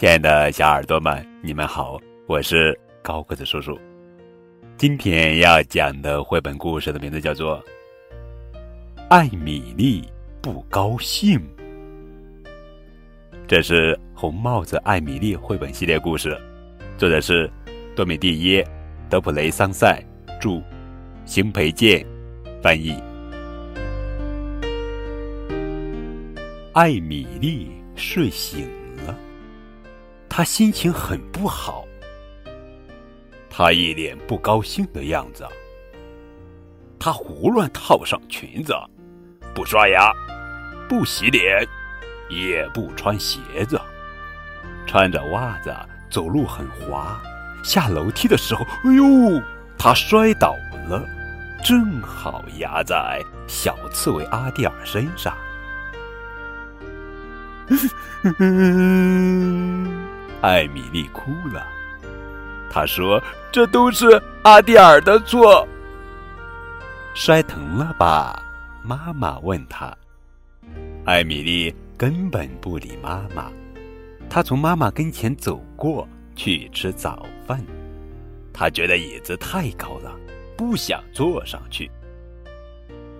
亲爱的小耳朵们，你们好，我是高个子叔叔。今天要讲的绘本故事的名字叫做《艾米丽不高兴》，这是《红帽子艾米丽》绘本系列故事，作者是多米蒂耶·德普雷桑塞，著，邢培建翻译。艾米丽睡醒了，他心情很不好。他一脸不高兴的样子。他胡乱套上裙子，不刷牙，不洗脸，也不穿鞋子，穿着袜子走路很滑。下楼梯的时候，哎呦，他摔倒了，正好压在小刺猬阿蒂尔身上。艾米丽哭了，她说：“这都是阿蒂尔的错。”摔疼了吧？妈妈问她。艾米丽根本不理妈妈，她从妈妈跟前走过去吃早饭。她觉得椅子太高了，不想坐上去。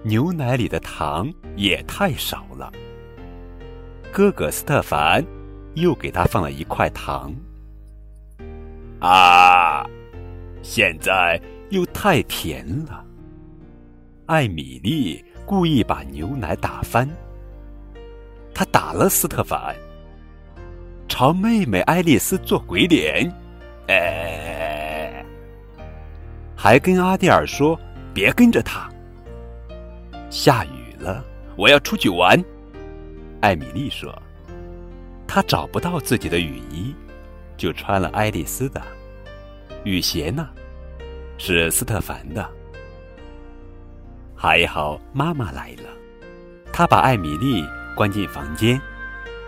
牛奶里的糖也太少了。哥哥斯特凡又给他放了一块糖。啊，现在又太甜了。艾米丽故意把牛奶打翻，她打了斯特凡，朝妹妹爱丽丝做鬼脸，哎，还跟阿蒂尔说别跟着他。下雨了，我要出去玩。艾米丽说：“他找不到自己的雨衣，就穿了爱丽丝的。雨鞋呢，是斯特凡的。还好妈妈来了，她把艾米丽关进房间。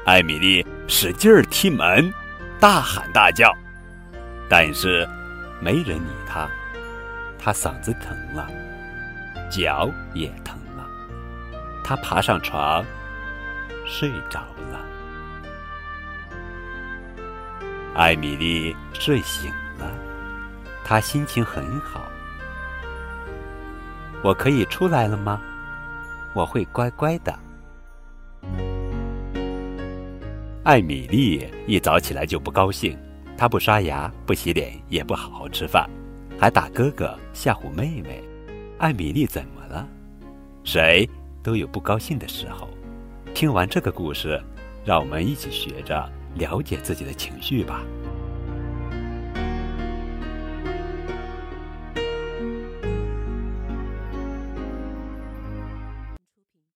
艾米丽使劲儿踢门，大喊大叫，但是没人理她。她嗓子疼了，脚也疼了。她爬上床。”睡着了，艾米丽睡醒了，她心情很好。我可以出来了吗？我会乖乖的。艾米丽一早起来就不高兴，她不刷牙、不洗脸，也不好好吃饭，还打哥哥吓唬妹妹。艾米丽怎么了？谁都有不高兴的时候。听完这个故事，让我们一起学着了解自己的情绪吧。